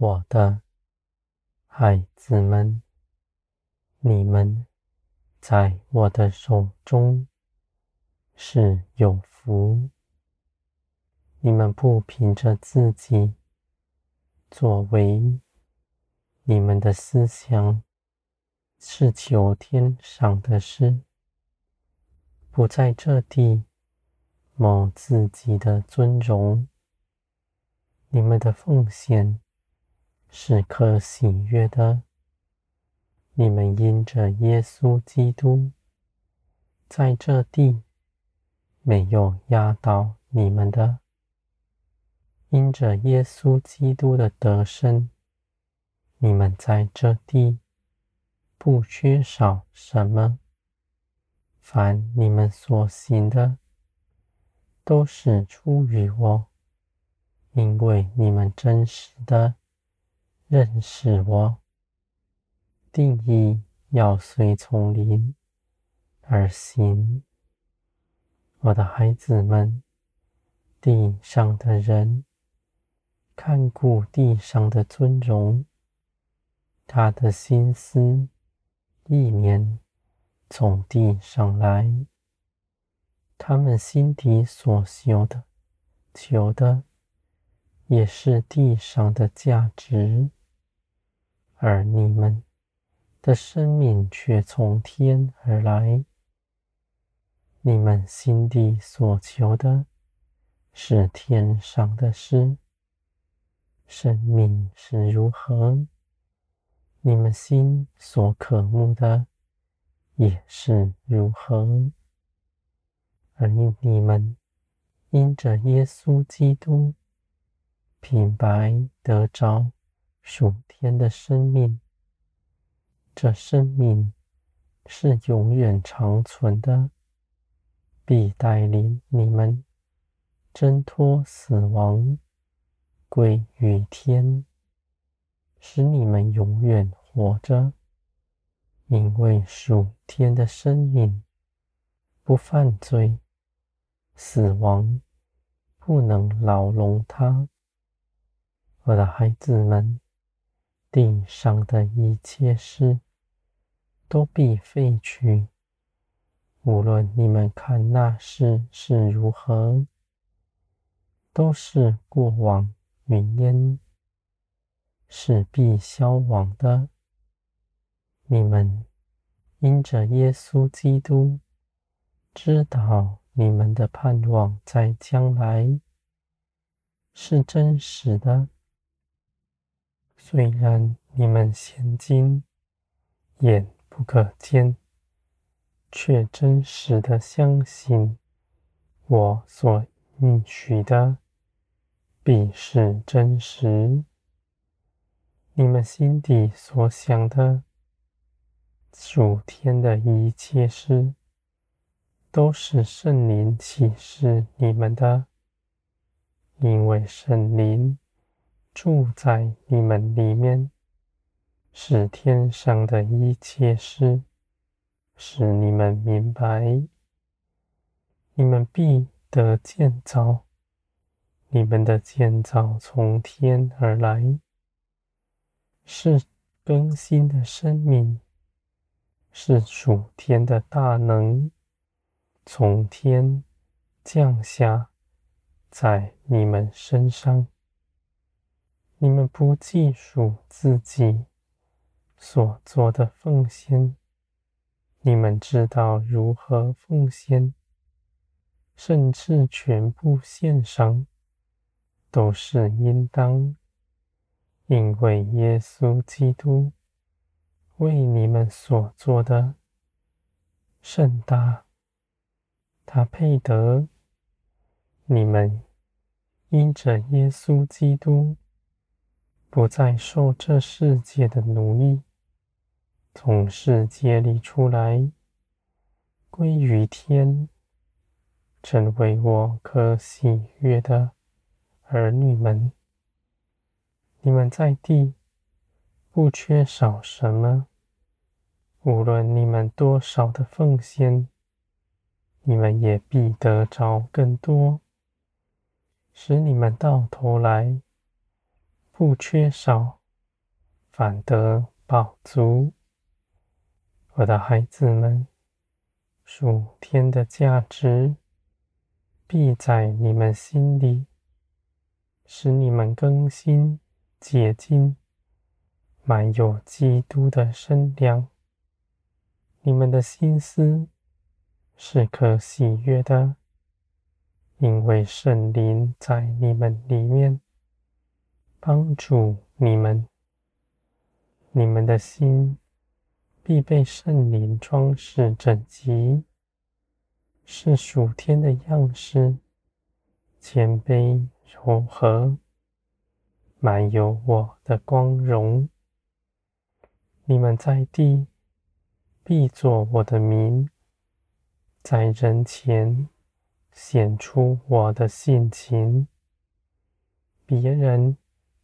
我的孩子们，你们在我的手中是有福。你们不凭着自己作为，你们的思想是求天上的事，不在这地谋自己的尊荣。你们的奉献。是可喜悦的。你们因着耶稣基督，在这地没有压倒你们的；因着耶稣基督的得胜，你们在这地不缺少什么。凡你们所行的，都是出于我，因为你们真实的。认识我，定义要随从灵而行。我的孩子们，地上的人看顾地上的尊荣，他的心思意念从地上来，他们心底所求的、求的，也是地上的价值。而你们的生命却从天而来，你们心底所求的是天上的事。生命是如何，你们心所渴慕的也是如何。而因你们因着耶稣基督，平白得着。属天的生命，这生命是永远长存的，必带领你们挣脱死亡，归于天，使你们永远活着。因为属天的生命不犯罪，死亡不能牢笼他。我的孩子们。地上的一切事都必废去，无论你们看那事是如何，都是过往云烟，是必消亡的。你们因着耶稣基督，知道你们的盼望在将来是真实的。虽然你们现今眼不可见，却真实的相信我所应许的必是真实。你们心底所想的属天的一切事，都是圣灵启示你们的，因为圣灵。住在你们里面，使天上的一切事，使你们明白，你们必得建造。你们的建造从天而来，是更新的生命，是属天的大能，从天降下在你们身上。你们不计数自己所做的奉献，你们知道如何奉献，甚至全部献上，都是应当，因为耶稣基督为你们所做的甚大，他配得。你们因着耶稣基督。不再受这世界的奴役，从世界里出来，归于天，成为我可喜悦的儿女们。你们在地不缺少什么，无论你们多少的奉献，你们也必得着更多，使你们到头来。不缺少，反得饱足。我的孩子们，属天的价值必在你们心里，使你们更新洁净，满有基督的身量。你们的心思是可喜悦的。因为圣灵在你们里面帮助你们，你们的心必被圣灵装饰整齐，是属天的样式，谦卑柔和，满有我的光荣。你们在地必作我的名，在人前。显出我的性情，别人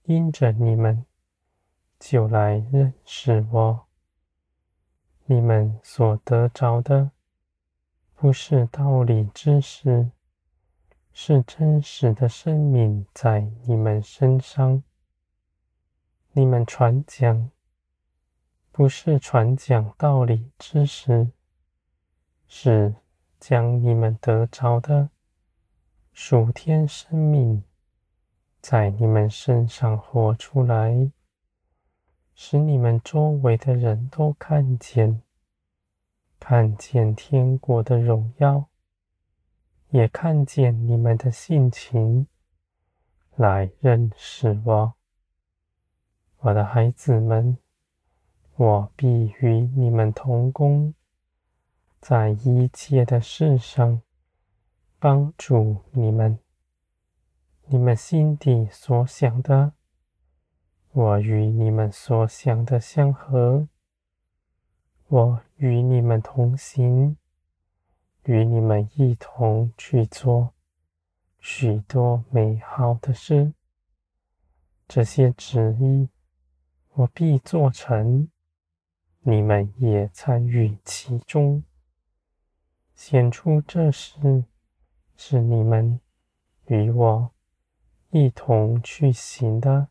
因着你们就来认识我。你们所得着的不是道理知识，是真实的生命在你们身上。你们传讲不是传讲道理知识，是。将你们得着的属天生命，在你们身上活出来，使你们周围的人都看见，看见天国的荣耀，也看见你们的性情，来认识我。我的孩子们，我必与你们同工。在一切的事上帮助你们，你们心底所想的，我与你们所想的相合。我与你们同行，与你们一同去做许多美好的事。这些旨意我必做成，你们也参与其中。显出这事是你们与我一同去行的，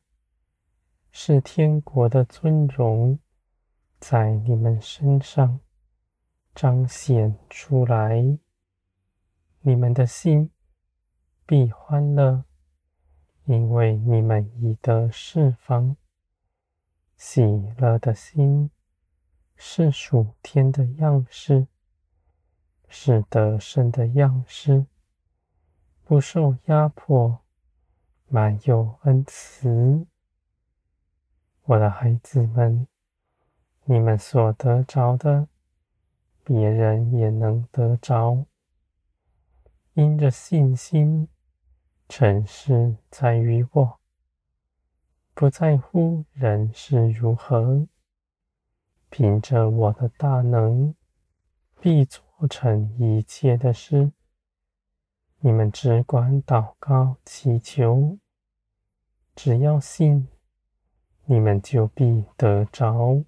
是天国的尊荣在你们身上彰显出来。你们的心必欢乐，因为你们已得释放。喜乐的心是属天的样式。是得胜的样式，不受压迫，满有恩慈。我的孩子们，你们所得着的，别人也能得着。因着信心，成事在于我，不在乎人是如何。凭着我的大能，必做。成一切的事，你们只管祷告祈求，只要信，你们就必得着。